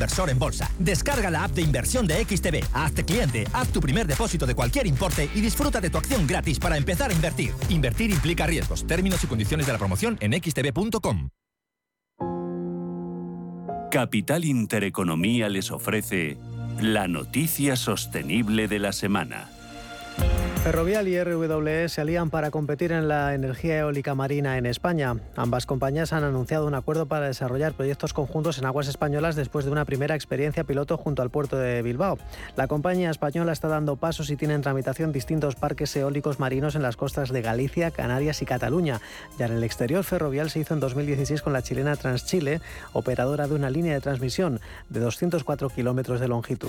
inversor en bolsa. Descarga la app de inversión de XTB, hazte cliente, haz tu primer depósito de cualquier importe y disfruta de tu acción gratis para empezar a invertir. Invertir implica riesgos. Términos y condiciones de la promoción en xtb.com. Capital Intereconomía les ofrece la noticia sostenible de la semana. Ferrovial y RWE se alían para competir en la energía eólica marina en España. Ambas compañías han anunciado un acuerdo para desarrollar proyectos conjuntos en aguas españolas después de una primera experiencia piloto junto al puerto de Bilbao. La compañía española está dando pasos y tiene en tramitación distintos parques eólicos marinos en las costas de Galicia, Canarias y Cataluña. Ya en el exterior, Ferrovial se hizo en 2016 con la chilena Transchile, operadora de una línea de transmisión de 204 kilómetros de longitud.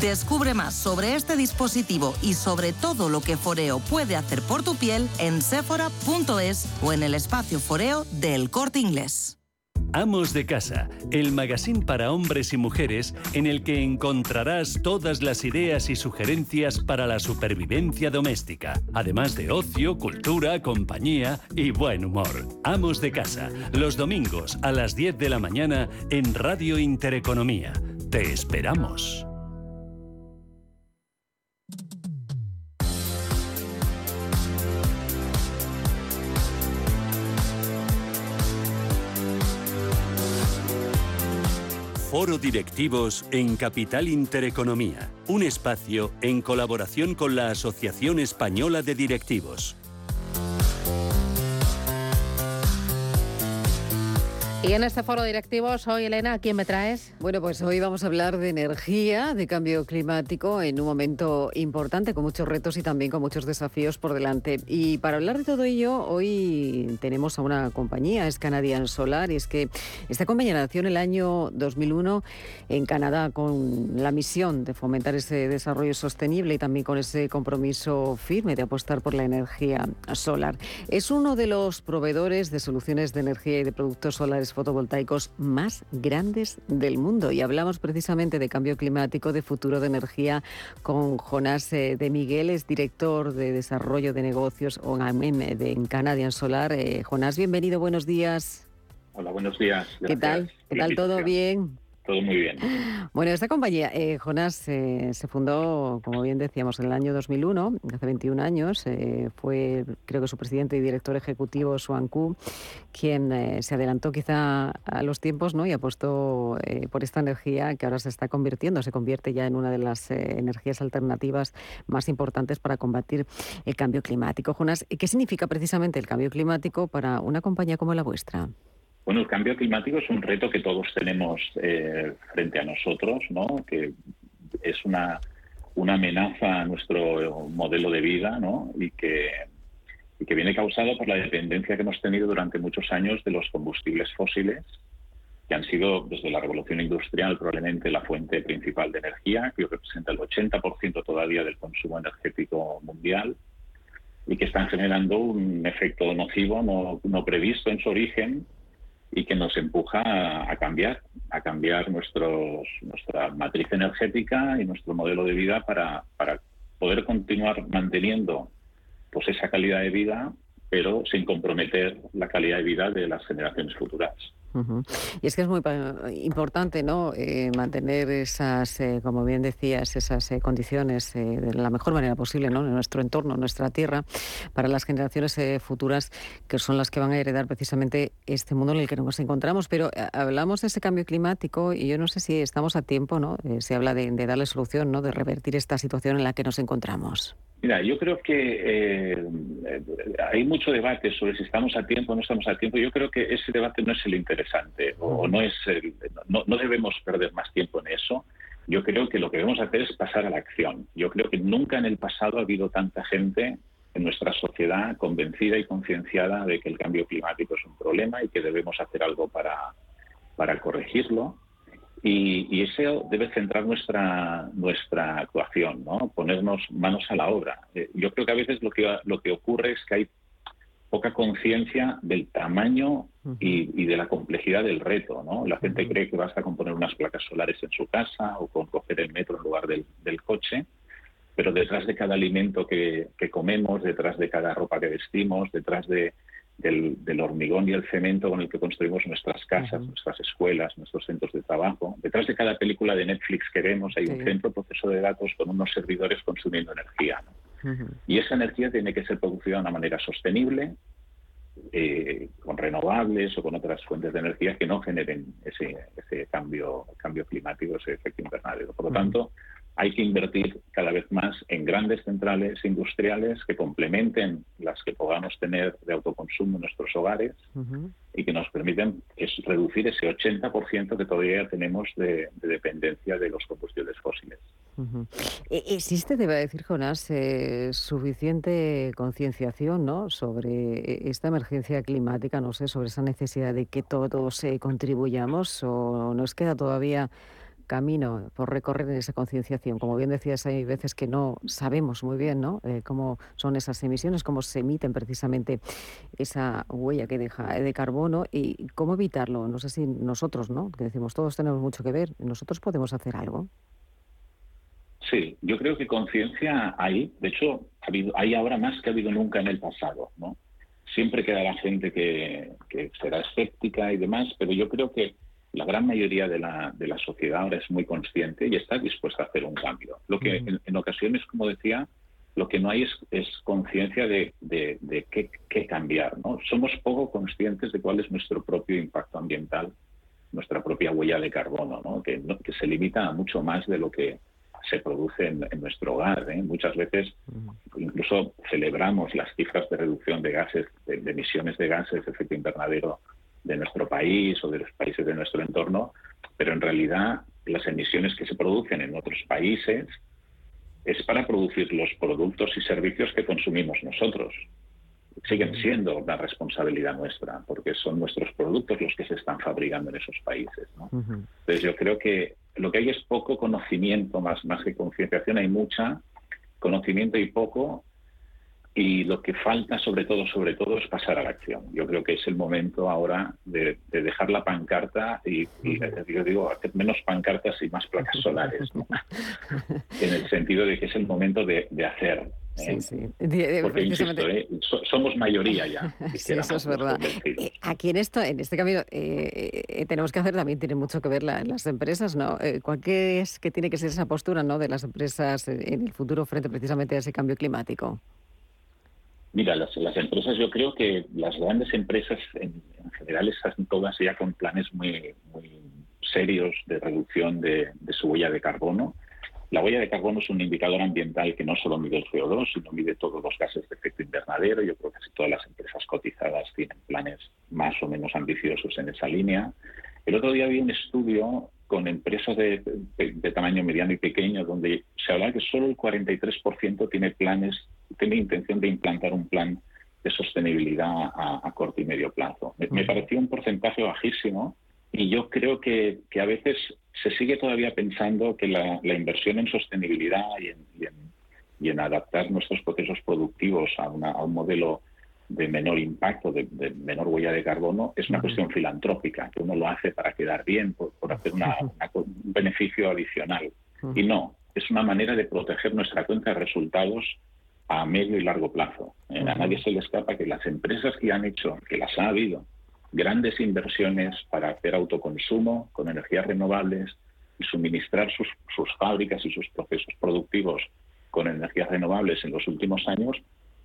Descubre más sobre este dispositivo y sobre todo lo que Foreo puede hacer por tu piel en sephora.es o en el espacio Foreo del Corte Inglés. Amos de Casa, el magazine para hombres y mujeres en el que encontrarás todas las ideas y sugerencias para la supervivencia doméstica, además de ocio, cultura, compañía y buen humor. Amos de Casa, los domingos a las 10 de la mañana en Radio Intereconomía. Te esperamos. Foro Directivos en Capital Intereconomía, un espacio en colaboración con la Asociación Española de Directivos. Y en este foro directivo soy Elena, ¿a quién me traes? Bueno, pues hoy vamos a hablar de energía, de cambio climático en un momento importante, con muchos retos y también con muchos desafíos por delante. Y para hablar de todo ello, hoy tenemos a una compañía, es Canadian Solar, y es que esta compañía nació en el año 2001 en Canadá con la misión de fomentar ese desarrollo sostenible y también con ese compromiso firme de apostar por la energía solar. Es uno de los proveedores de soluciones de energía y de productos solares fotovoltaicos más grandes del mundo. Y hablamos precisamente de cambio climático, de futuro de energía con Jonás eh, de Miguel, es director de desarrollo de negocios de, en Canadian Solar. Eh, Jonás, bienvenido, buenos días. Hola, buenos días. ¿Qué tal? ¿Qué tal todo bien? Todo muy bien. Bueno, esta compañía, eh, Jonás, eh, se fundó, como bien decíamos, en el año 2001, hace 21 años. Eh, fue, creo que su presidente y director ejecutivo, Suan Ku, quien eh, se adelantó quizá a los tiempos ¿no? y apostó por esta energía que ahora se está convirtiendo, se convierte ya en una de las energías alternativas más importantes para combatir el cambio climático. Jonás, ¿qué significa precisamente el cambio climático para una compañía como la vuestra? Bueno, el cambio climático es un reto que todos tenemos eh, frente a nosotros, ¿no? Que es una, una amenaza a nuestro modelo de vida, ¿no? Y que, y que viene causado por la dependencia que hemos tenido durante muchos años de los combustibles fósiles, que han sido desde la revolución industrial probablemente la fuente principal de energía, que representa el 80% todavía del consumo energético mundial, y que están generando un efecto nocivo no, no previsto en su origen y que nos empuja a, cambiar, a cambiar nuestros, nuestra matriz energética y nuestro modelo de vida para, para poder continuar manteniendo pues esa calidad de vida, pero sin comprometer la calidad de vida de las generaciones futuras. Y es que es muy importante ¿no? Eh, mantener esas, eh, como bien decías, esas eh, condiciones de la mejor manera posible ¿no? en nuestro entorno, en nuestra tierra, para las generaciones futuras que son las que van a heredar precisamente este mundo en el que nos encontramos. Pero hablamos de ese cambio climático y yo no sé si estamos a tiempo, ¿no? se habla de, de darle solución, ¿no? de revertir esta situación en la que nos encontramos. Mira, yo creo que eh, hay mucho debate sobre si estamos a tiempo o no estamos a tiempo. Yo creo que ese debate no es el interesante o no es no, debemos perder más tiempo en eso. Yo creo que lo que debemos hacer es pasar a la acción. Yo creo que nunca en el pasado ha habido tanta gente en nuestra sociedad convencida y concienciada de que el cambio climático es un problema y que debemos hacer algo para, para corregirlo y, y, eso debe centrar nuestra nuestra actuación, ¿no? Ponernos manos a la obra. Eh, yo creo que a veces lo que lo que ocurre es que hay poca conciencia del tamaño y, de la complejidad del reto, ¿no? La gente cree que basta con poner unas placas solares en su casa o con coger el metro en lugar del, del coche, pero detrás de cada alimento que, que comemos, detrás de cada ropa que vestimos, detrás de del, hormigón y el cemento con el que construimos nuestras casas, nuestras escuelas, nuestros centros de trabajo. Detrás de cada película de Netflix que vemos hay un centro proceso de datos con unos servidores consumiendo energía. Y esa energía tiene que ser producida de una manera sostenible, eh, con renovables o con otras fuentes de energía que no generen ese, ese cambio, cambio climático, ese efecto invernadero. Por lo tanto, hay que invertir cada vez más en grandes centrales industriales que complementen las que podamos tener de autoconsumo en nuestros hogares y que nos permiten reducir ese 80% que todavía tenemos de, dependencia de los combustibles fósiles. E, ¿Existe, debe decir Jonás, eh, suficiente concienciación ¿no? sobre esta emergencia climática, no sé, sobre esa necesidad de que todos eh, contribuyamos o nos queda todavía camino por recorrer en esa concienciación. Como bien decías, hay veces que no sabemos muy bien ¿no? Eh, cómo son esas emisiones, cómo se emiten precisamente esa huella que deja de carbono y cómo evitarlo. No sé si nosotros, ¿no? que decimos todos tenemos mucho que ver, nosotros podemos hacer algo. Sí, yo creo que conciencia hay. De hecho, ha habido, hay ahora más que ha habido nunca en el pasado. ¿no? Siempre queda la gente que, que será escéptica y demás, pero yo creo que la gran mayoría de la, de la sociedad ahora es muy consciente y está dispuesta a hacer un cambio. Lo que en, ocasiones, como decía, lo que no hay es, conciencia de, de, qué, cambiar. ¿no? Somos poco conscientes de cuál es nuestro propio impacto ambiental, nuestra propia huella de carbono, ¿no? Que, que se limita a mucho más de lo que se produce en, nuestro hogar. ¿eh? Muchas veces incluso celebramos las cifras de reducción de gases, de, de emisiones de gases de efecto invernadero de nuestro país o de los países de nuestro entorno, pero en realidad las emisiones que se producen en otros países es para producir los productos y servicios que consumimos nosotros. Siguen siendo una responsabilidad nuestra, porque son nuestros productos los que se están fabricando en esos países. Entonces yo creo que lo que hay es poco conocimiento, más, más que concienciación, hay mucha conocimiento y poco y lo que falta, sobre todo, sobre todo, es pasar a la acción. Yo creo que es el momento ahora de, dejar la pancarta y, yo digo, hacer menos pancartas y más placas solares, en el sentido de que es el momento de, hacer. ¿eh? Sí, sí. Porque, insisto, ¿eh? somos mayoría ya. sí, eso es verdad. Eh, aquí en esto, en este cambio, tenemos que hacer también, tiene mucho que ver las empresas, ¿no? ¿Cuál es que tiene que ser esa postura ¿no? de las empresas en el futuro frente precisamente a ese cambio climático? Mira, las, empresas, yo creo que las grandes empresas en, general están todas ya con planes muy, muy serios de reducción de, su huella de carbono. La huella de carbono es un indicador ambiental que no solo mide el CO2, sino mide todos los gases de efecto invernadero. Yo creo que casi todas las empresas cotizadas tienen planes más o menos ambiciosos en esa línea. El otro día vi un estudio con empresas de, tamaño mediano y pequeño donde se habla que solo el 43% tiene planes, tiene intención de implantar un plan de sostenibilidad a, corto y medio plazo. Me, pareció un porcentaje bajísimo y yo creo que, a veces se sigue todavía pensando que la, inversión en sostenibilidad y en, adaptar nuestros procesos productivos a, a un modelo de menor impacto, de, menor huella de carbono, es una cuestión filantrópica, que uno lo hace para quedar bien, por, hacer un beneficio adicional. Y no, es una manera de proteger nuestra cuenta de resultados a medio y largo plazo. Eh, a nadie se le escapa que las empresas que han hecho, que las ha habido, grandes inversiones para hacer autoconsumo con energías renovables y suministrar sus, sus fábricas y sus procesos productivos con energías renovables en los últimos años,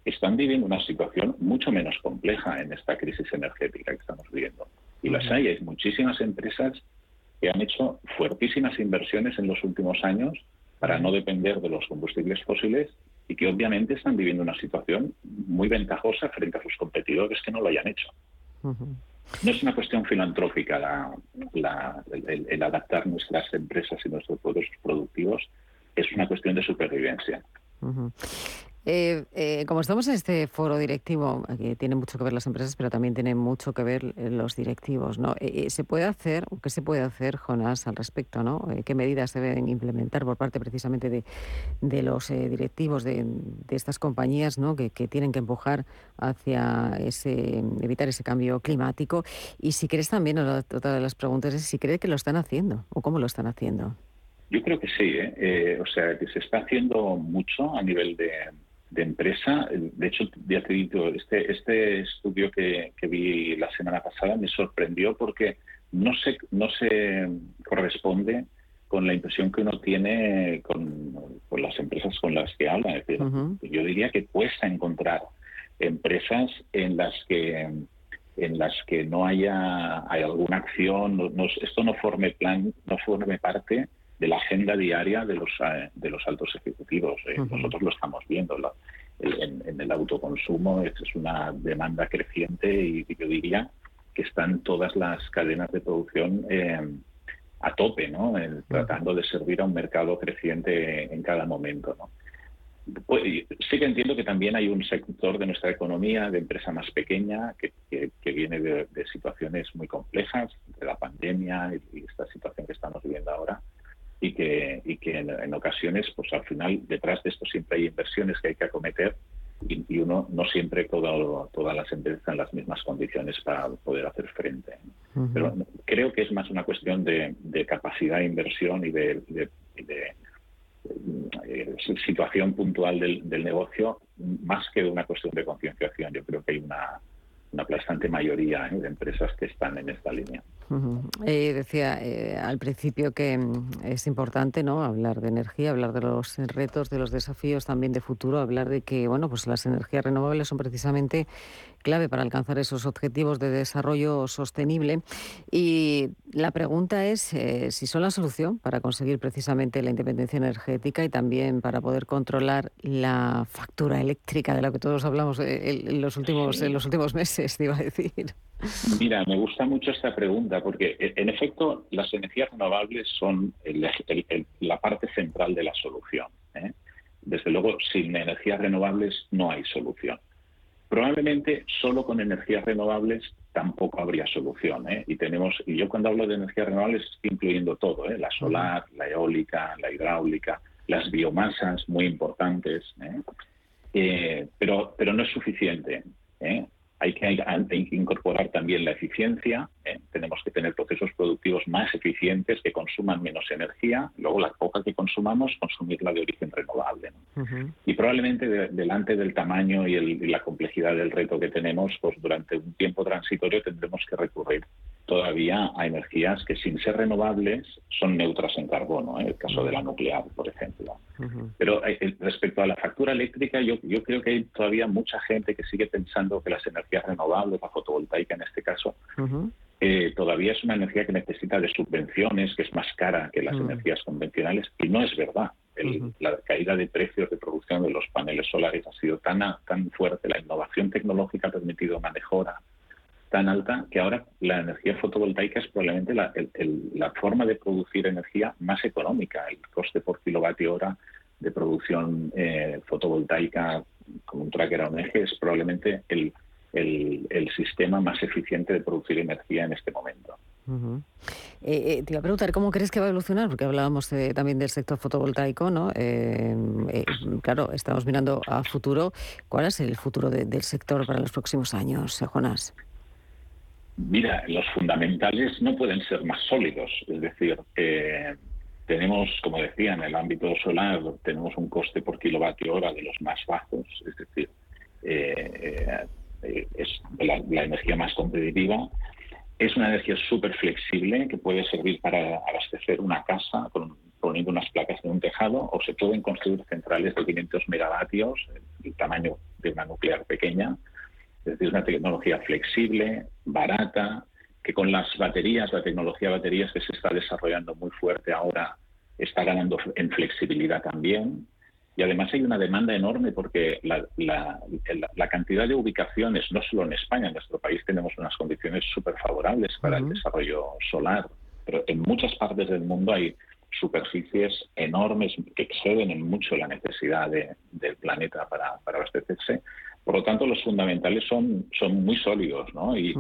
están viviendo una situación mucho menos compleja en esta crisis energética que estamos viviendo. Y las hay, hay muchísimas empresas que han hecho fuertísimas inversiones en los últimos años para no depender de los combustibles fósiles y que obviamente están viviendo una situación muy ventajosa frente a sus competidores que no lo hayan hecho. No es una cuestión filantrópica el, adaptar nuestras empresas y nuestros productos productivos, es una cuestión de supervivencia. Eh, eh, como estamos en este foro directivo, que tiene mucho que ver las empresas, pero también tiene mucho que ver eh, los directivos, ¿no? ¿Se puede hacer, qué se puede hacer, Jonás, al respecto, ¿no? ¿Qué medidas se deben implementar por parte precisamente de, los directivos de, estas compañías, ¿no? Que, tienen que empujar hacia ese, evitar ese cambio climático? Y si crees también, otra de las preguntas es si crees que lo están haciendo o cómo lo están haciendo. Yo creo que sí, o sea, que se está haciendo mucho a nivel de, de empresa. De hecho, ya te digo, este, este estudio que, vi la semana pasada me sorprendió porque no se, no se corresponde con la impresión que uno tiene con, las empresas con las que habla. Yo diría que cuesta encontrar empresas en las que en las que no haya alguna acción, esto no forme plan, no forme parte de la agenda diaria de los, eh, de los altos ejecutivos. Eh, nosotros lo estamos viendo. en, el autoconsumo es, una demanda creciente y yo diría que están todas las cadenas de producción eh, a tope, ¿no? tratando de servir a un mercado creciente en cada momento. ¿no? Pues, sí que entiendo que también hay un sector de nuestra economía, de empresa más pequeña, que, que, viene de, situaciones muy complejas, de la pandemia y esta situación que estamos viviendo ahora, y que, y que en, ocasiones, pues al final, detrás de esto siempre hay inversiones que hay que acometer y, uno no siempre todo, todas las empresas en las mismas condiciones para poder hacer frente. Pero creo que es más una cuestión de, capacidad de inversión y de, de, eh, situación puntual del, del, negocio, más que de una cuestión de concienciación. Yo creo que hay una, una aplastante mayoría ¿eh? de empresas que están en esta línea. Eh, decía eh, al principio que mm, es importante no hablar de energía, hablar de los retos, de los desafíos también de futuro, hablar de que bueno pues las energías renovables son precisamente clave para alcanzar esos objetivos de desarrollo sostenible. Y la pregunta es eh, si son la solución para conseguir precisamente la independencia energética y también para poder controlar la factura eléctrica de la que todos hablamos eh, en los últimos, en los últimos meses, te iba a decir. Mira, me gusta mucho esta pregunta porque, e, en efecto, las energías renovables son la parte central de la solución. ¿eh? Desde luego, sin energías renovables no hay solución. Probablemente solo con energías renovables tampoco habría solución. ¿eh? Y tenemos, yo cuando hablo de energías renovables estoy incluyendo todo, ¿eh? la solar, la eólica, la hidráulica, las biomasas muy importantes. ¿eh? pero, pero no es suficiente. Hay que, incorporar también la eficiencia. ¿eh? tenemos que tener procesos productivos más eficientes que consuman menos energía. Luego, la poca que consumamos, consumirla de origen renovable. Y probablemente delante del tamaño y, y, la complejidad del reto que tenemos, pues durante un tiempo transitorio tendremos que recurrir todavía a energías que sin ser renovables son neutras en carbono, en ¿eh? el caso de la nuclear, por ejemplo. Pero eh, eh, respecto a la factura eléctrica, yo, yo creo que hay todavía mucha gente que sigue pensando que las energías renovables, la fotovoltaica en este caso, todavía es una energía que necesita de subvenciones, que es más cara que las energías convencionales, y no es verdad. La caída de precios de producción de los paneles solares ha sido tan, tan fuerte, la innovación tecnológica ha permitido una mejora tan alta que ahora la energía fotovoltaica es probablemente la, la forma de producir energía más económica. El coste por kilovatio hora de producción eh, fotovoltaica con un tracker a un eje es probablemente el, el, sistema más eficiente de producir energía en este momento. Eh, eh, te iba a preguntar, ¿cómo crees que va a evolucionar? Porque hablábamos también del sector fotovoltaico, ¿no? claro, estamos mirando a futuro. ¿Cuál es el futuro del sector para los próximos años, Jonas? Mira, los fundamentales no pueden ser más sólidos. Es decir, eh, tenemos, como decía, en el ámbito solar, tenemos un coste por kilovatio hora de los más bajos. Es decir, eh, eh, es la, energía más competitiva. Es una energía súper flexible que puede servir para abastecer una casa poniendo unas placas en un tejado o se pueden construir centrales de 500 megavatios, el tamaño de una nuclear pequeña, es decir, una tecnología flexible, barata, que con las baterías, la tecnología de baterías que se está desarrollando muy fuerte ahora, está ganando en flexibilidad también. Y además hay una demanda enorme porque la, cantidad de ubicaciones, no solo en España, en nuestro país tenemos unas condiciones súper favorables para el desarrollo solar, pero en muchas partes del mundo hay superficies enormes que exceden en mucho la necesidad del planeta para, abastecerse. Por lo tanto, los fundamentales son, son muy sólidos, ¿no? Y,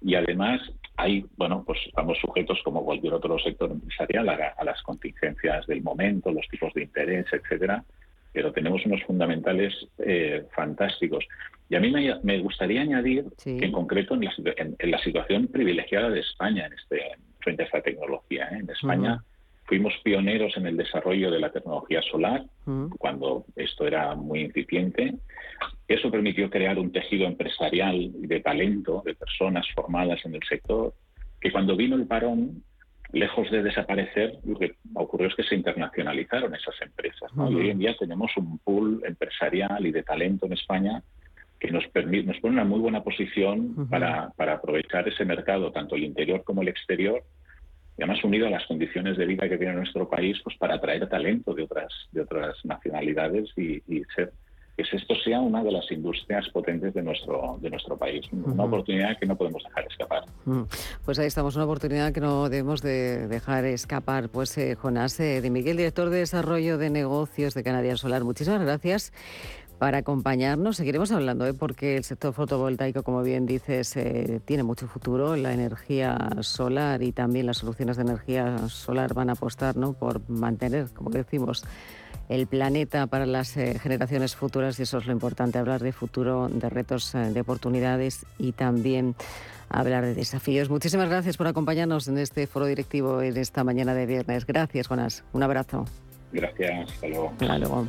y además hay, bueno, pues estamos sujetos como cualquier otro sector empresarial a, las contingencias del momento, los tipos de interés, etcétera, pero tenemos unos fundamentales eh, fantásticos. Y a mí me, gustaría añadir que en concreto en la, situación privilegiada de España en este, frente a esta tecnología. ¿eh? En España fuimos pioneros en el desarrollo de la tecnología solar, cuando esto era muy incipiente. Eso permitió crear un tejido empresarial de talento, de personas formadas en el sector, que cuando vino el parón, lejos de desaparecer, lo que ocurrió es que se internacionalizaron esas empresas. Y hoy en día tenemos un pool empresarial y de talento en España que nos, permite, nos pone una muy buena posición para, para aprovechar ese mercado, tanto el interior como el exterior, y además unido a las condiciones de vida que tiene nuestro país, pues para atraer talento de otras, de otras nacionalidades y, ser que esto sea una de las industrias potentes de nuestro, de nuestro país. Una oportunidad que no podemos dejar escapar. Pues ahí estamos, una oportunidad que no debemos de dejar escapar. Pues eh, Jonás eh, de Miguel, director de Desarrollo de Negocios de Canadian Solar, muchísimas gracias para acompañarnos. Seguiremos hablando, ¿eh? porque el sector fotovoltaico, como bien dices, eh, tiene mucho futuro. La energía solar y también las soluciones de energía solar van a apostar ¿no? por mantener, como decimos, el planeta para las eh, generaciones futuras y eso es lo importante, hablar de futuro, de retos, eh, de oportunidades y también hablar de desafíos. Muchísimas gracias por acompañarnos en este foro directivo en esta mañana de viernes. Gracias, Jonas. Un abrazo. Gracias. Hasta luego. Hasta luego.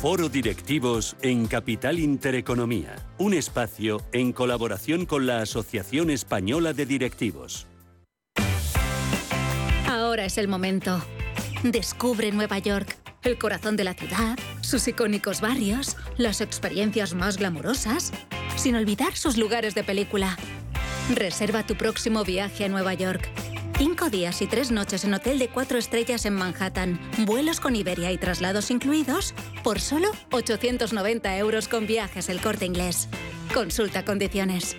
Foro Directivos en Capital Intereconomía, un espacio en colaboración con la Asociación Española de Directivos. Ahora es el momento. Descubre Nueva York, el corazón de la ciudad, sus icónicos barrios, las experiencias más glamurosas, sin olvidar sus lugares de película. Reserva tu próximo viaje a Nueva York Cinco días y tres noches en hotel de cuatro estrellas en Manhattan, vuelos con Iberia y traslados incluidos, por solo 890 euros con viajes el corte inglés. Consulta condiciones.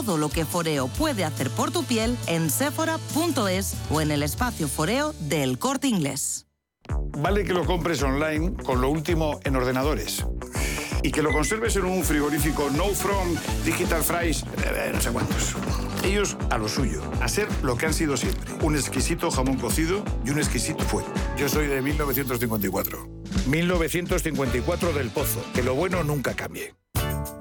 lo que Foreo puede hacer por tu piel en sephora.es o en el espacio Foreo del Corte Inglés. Vale que lo compres online con lo último en ordenadores y que lo conserves en un frigorífico No From Digital Fries, eh, no sé cuántos. Ellos a lo suyo, a ser lo que han sido siempre, un exquisito jamón cocido y un exquisito fuego. Yo soy de 1954. 1954 del Pozo, que lo bueno nunca cambie.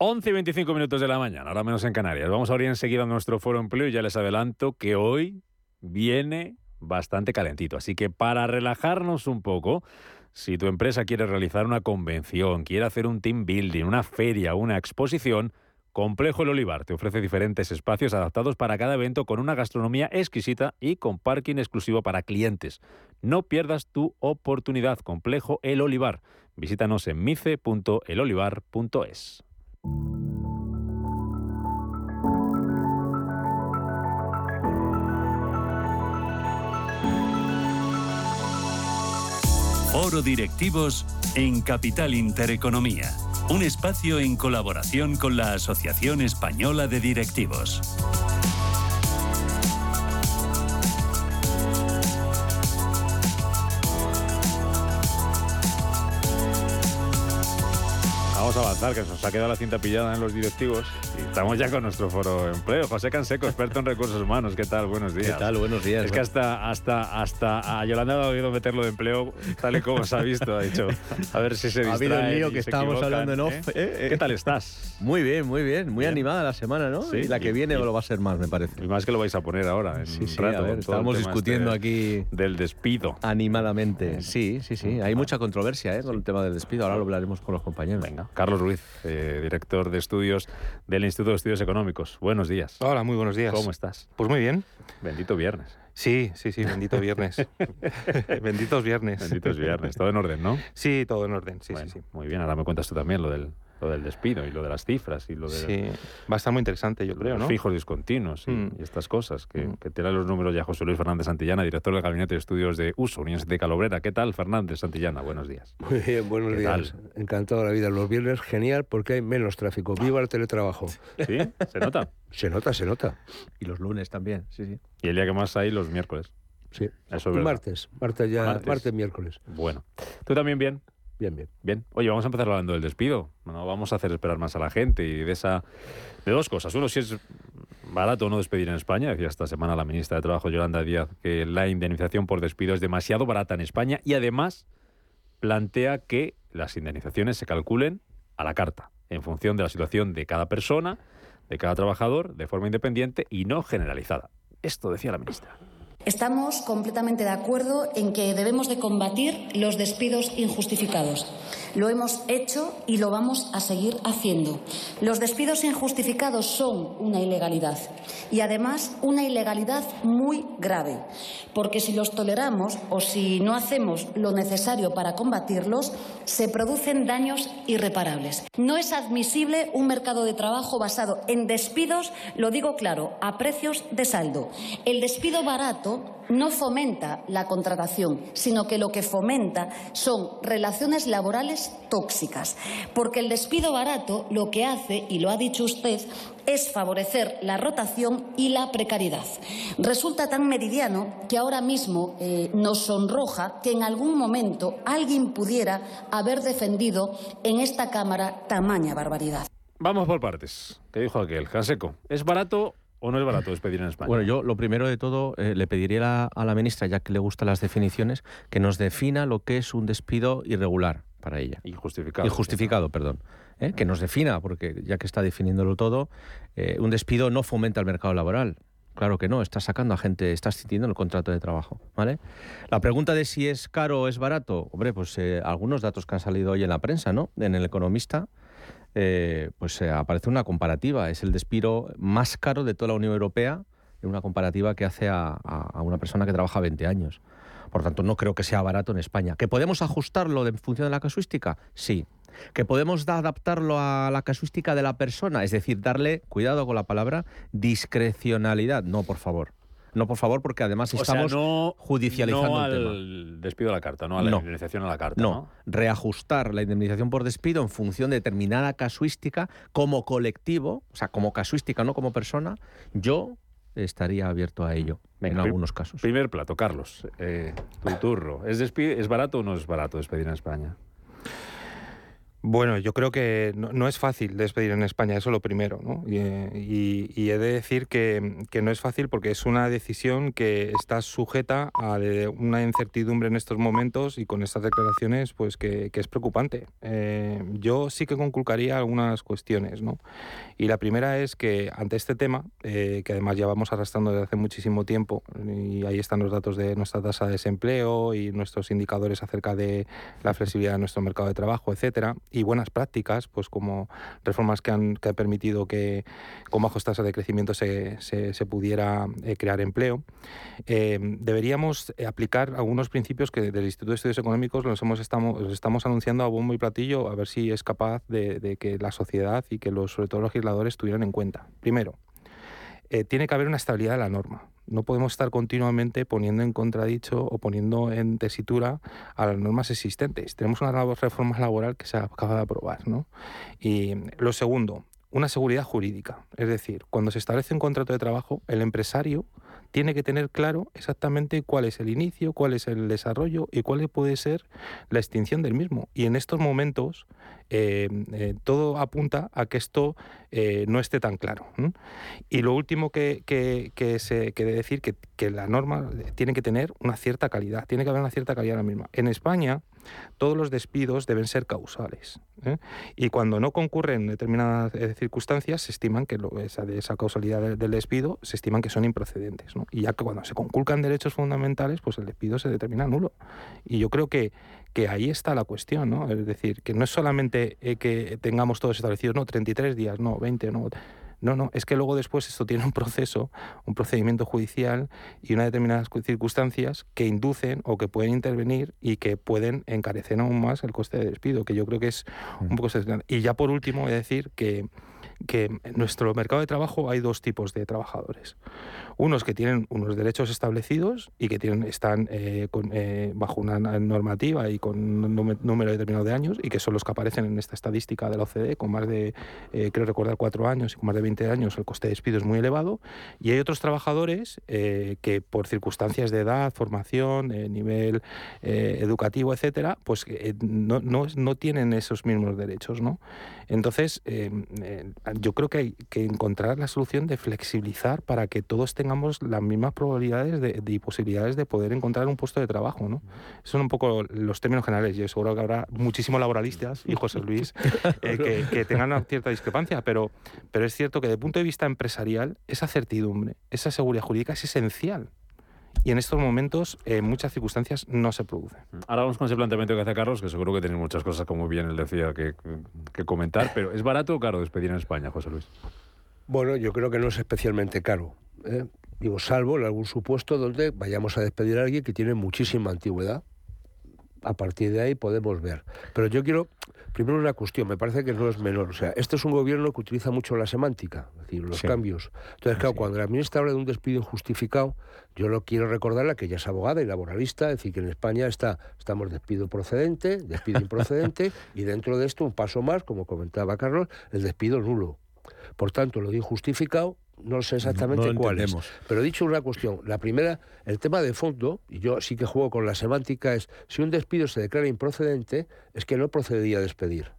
11 y 25 minutos de la mañana, ahora menos en Canarias. Vamos a abrir enseguida nuestro foro empleo y ya les adelanto que hoy viene bastante calentito. Así que para relajarnos un poco, si tu empresa quiere realizar una convención, quiere hacer un team building, una feria, una exposición, Complejo El Olivar te ofrece diferentes espacios adaptados para cada evento con una gastronomía exquisita y con parking exclusivo para clientes. No pierdas tu oportunidad. Complejo El Olivar. Visítanos en mice.elolivar.es. Foro Directivos en Capital Intereconomía. Un espacio en colaboración con la Asociación Española de Directivos. Avanzar, que nos ha quedado la cinta pillada en los directivos estamos ya con nuestro foro empleo. José Canseco, experto en recursos humanos. ¿Qué tal? Buenos días. ¿Qué tal? Buenos días. Es que hasta, hasta, hasta a Yolanda ha oído meterlo de empleo, tal y como se ha visto. Ha dicho, a ver si se distrae. Ha habido un lío que estábamos hablando en off. ¿eh? ¿eh? Eh, ¿Qué tal estás? Muy bien, muy bien. Muy animada la semana, ¿no? Sí, y la que y- viene y- lo va a ser más, me parece. Y más que lo vais a poner ahora, en Sí, sí, rato. a ver, estábamos tema discutiendo este aquí Del despido. animadamente. Sí, sí, sí. Hay mucha controversia ¿eh? con el tema del despido. Ahora lo hablaremos con los compañeros. Venga, Carlos Ruiz, eh, director de estudios del Instituto de Estudios Económicos. Buenos días. Hola, muy buenos días. ¿Cómo estás? Pues muy bien. Bendito viernes. Sí, sí, sí, bendito viernes. Benditos viernes. Benditos viernes. Todo en orden, ¿no? Sí, todo en orden, sí, Bueno, sí, sí. Muy bien, ahora me cuentas tú también lo del, lo del despido y lo de las cifras y lo de Sí, va a estar muy interesante, yo creo, los ¿no? fijos discontinuos y, Mm. y estas cosas que, Mm. que tiran los números ya José Luis Fernández Santillana, director del Gabinete de Estudios de Uso, Unión de Calobrera. ¿Qué tal, Fernández Santillana? Buenos días. Muy bien, buenos ¿Qué días. Encantado de la vida. Los viernes genial porque hay menos tráfico. Viva el teletrabajo. ¿Sí? ¿Se nota? Se nota, se nota. Y los lunes también, sí, sí. Y el día que más hay, los miércoles. Sí. Eso es y verdad. martes. Martes ya, Martes. martes, miércoles. Bueno. ¿Tú también bien? Bien, bien. Bien. Oye, vamos a empezar hablando del despido. No vamos a hacer esperar más a la gente y de esa de dos cosas. Uno, si es barato no despedir en España. Decía esta semana la ministra de Trabajo, Yolanda Díaz, que la indemnización por despido es demasiado barata en España y además plantea que las indemnizaciones se calculen a la carta, en función de la situación de cada persona, de cada trabajador, de forma independiente y no generalizada. Esto decía la ministra. Estamos completamente de acuerdo en que debemos de combatir los despidos injustificados. Lo hemos hecho y lo vamos a seguir haciendo. Los despidos injustificados son una ilegalidad y además una ilegalidad muy grave, porque si los toleramos o si no hacemos lo necesario para combatirlos, se producen daños irreparables. No es admisible un mercado de trabajo basado en despidos, lo digo claro, a precios de saldo. El despido barato no fomenta la contratación, sino que lo que fomenta son relaciones laborales tóxicas. Porque el despido barato lo que hace, y lo ha dicho usted, es favorecer la rotación y la precariedad. Resulta tan meridiano que ahora mismo eh, nos sonroja que en algún momento alguien pudiera haber defendido en esta Cámara tamaña barbaridad. Vamos por partes. ¿Qué dijo aquel? Canseco, ¿es barato o no es barato despedir en España? Bueno, yo lo primero de todo eh, le pediría a la, a la ministra, ya que le gustan las definiciones, que nos defina lo que es un despido irregular para ella. Injustificado. Injustificado, perdón. ¿eh? Que nos defina, porque ya que está definiéndolo todo, eh, un despido no fomenta el mercado laboral. Claro que no, está sacando a gente, está extinguiendo el contrato de trabajo, ¿vale? La pregunta de si es caro o es barato, hombre, pues eh, algunos datos que han salido hoy en la prensa, ¿no? En el Economista, eh, pues eh, aparece una comparativa. Es el despido más caro de toda la Unión Europea, en una comparativa que hace a, a- una persona que trabaja 20 años. Por tanto, no creo que sea barato en España. ¿Que podemos ajustarlo en función de la casuística? Sí. ¿Que podemos da- adaptarlo a la casuística de la persona? Es decir, darle, cuidado con la palabra, discrecionalidad. No, por favor. No, por favor, porque además O sea, estamos no- judicializando no el tema. al despido a la carta, no a la No. indemnización a la carta, No, reajustar la indemnización por despido en función de determinada casuística como colectivo, o sea, como casuística, no como persona, yo estaría abierto a ello Venga, en algunos casos. Primer plato, Carlos. Eh, tu turro. ¿Es, ¿Es barato o no es barato despedir en España? Bueno, yo creo que no, no es fácil despedir en España, eso lo primero, ¿no? Y, eh, y- y he de decir que, que no es fácil porque es una decisión que está sujeta a una incertidumbre en estos momentos y con estas declaraciones, pues que, que es preocupante. Eh, yo sí que conculcaría algunas cuestiones, ¿no? Y la primera es que ante este tema, eh, que además ya vamos arrastrando desde hace muchísimo tiempo, y ahí están los datos de nuestra tasa de desempleo y nuestros indicadores acerca de la flexibilidad de nuestro mercado de trabajo, etcétera, buenas prácticas, pues como reformas que han, que han permitido que con bajos tasas de crecimiento se, se- pudiera eh, crear empleo, eh, deberíamos eh, aplicar algunos principios que del Instituto de Estudios Económicos los, hemos, estamos, estamos anunciando a bombo y platillo, a ver si es capaz de, que la sociedad y que los, sobre todo los legisladores tuvieran en cuenta. Primero, tiene que haber una estabilidad de la norma. No podemos estar continuamente poniendo en contradicho o poniendo en tesitura a las normas existentes. Tenemos una reforma laboral que se acaba de aprobar. ¿no? Y lo segundo, una seguridad jurídica. Es decir, cuando se establece un contrato de trabajo, el empresario tiene que tener claro exactamente cuál es el inicio, cuál es el desarrollo y cuál puede ser la extinción del mismo. Y en estos momentos eh, eh, todo apunta a que esto eh, no esté tan claro. Y lo último que, se quiere decir que, que la norma tiene que tener una cierta calidad, tiene que haber una cierta calidad en la misma. En España, todos los despidos deben ser causales. Y cuando no concurren determinadas circunstancias, se estiman que esa, esa causalidad del, despido se estiman que son improcedentes. Y ya que cuando se conculcan derechos fundamentales, pues el despido se determina nulo. Y yo creo que, que ahí está la cuestión, ¿no? Es decir, que no es solamente eh, que tengamos todos establecidos, no, 33 días, no, 20, no. No, no, es que luego después esto tiene un proceso, un procedimiento judicial y unas determinadas circunstancias que inducen o que pueden intervenir y que pueden encarecer aún más el coste de despido, que yo creo que es un poco... Y ya por último, voy a decir que que en nuestro mercado de trabajo hay dos tipos de trabajadores. Unos que tienen unos derechos establecidos y que tienen, están eh, eh, bajo una normativa y con un número determinado de años y que son los que aparecen en esta estadística de la OCDE con más de, eh, creo recordar, cuatro años y con más de 20 años el coste de despido es muy elevado. Y hay otros trabajadores que por circunstancias de edad, formación, nivel educativo, etcétera, pues no, no, no, tienen esos mismos derechos. ¿no? Entonces, yo creo que hay que encontrar la solución de flexibilizar para que todos tengamos las mismas probabilidades de, y posibilidades de poder encontrar un puesto de trabajo. ¿no? Esos son un poco los términos generales. Yo seguro que habrá muchísimos laboralistas y José Luis eh, que, tengan una cierta discrepancia, pero, pero es cierto que desde el punto de vista empresarial, esa certidumbre, esa seguridad jurídica es esencial y en estos momentos, en muchas circunstancias, no se produce. Ahora vamos con ese planteamiento que hace Carlos, que seguro que tiene muchas cosas, como bien él decía, que, comentar, pero ¿es barato o caro despedir en España, José Luis? Bueno, yo creo que no es especialmente caro. ¿eh? Digo, salvo en algún supuesto donde vayamos a despedir a alguien que tiene muchísima antigüedad. A partir de ahí podemos ver. Pero yo quiero Primero una cuestión, me parece que no es menor. O sea, este es un gobierno que utiliza mucho la semántica, es decir, los cambios. Entonces, claro, cuando la ministra habla de un despido injustificado, yo lo quiero recordarle que ella es abogada y laboralista, es decir, que en España está, estamos despido procedente, despido improcedente, y dentro de esto, un paso más, como comentaba Carlos, el despido nulo. Por tanto, lo de injustificado no sé exactamente cuál es. Pero he dicho una cuestión. La primera, el tema de fondo, y yo sí que juego con la semántica, es si un despido se declara improcedente, es que no procedía a despedir.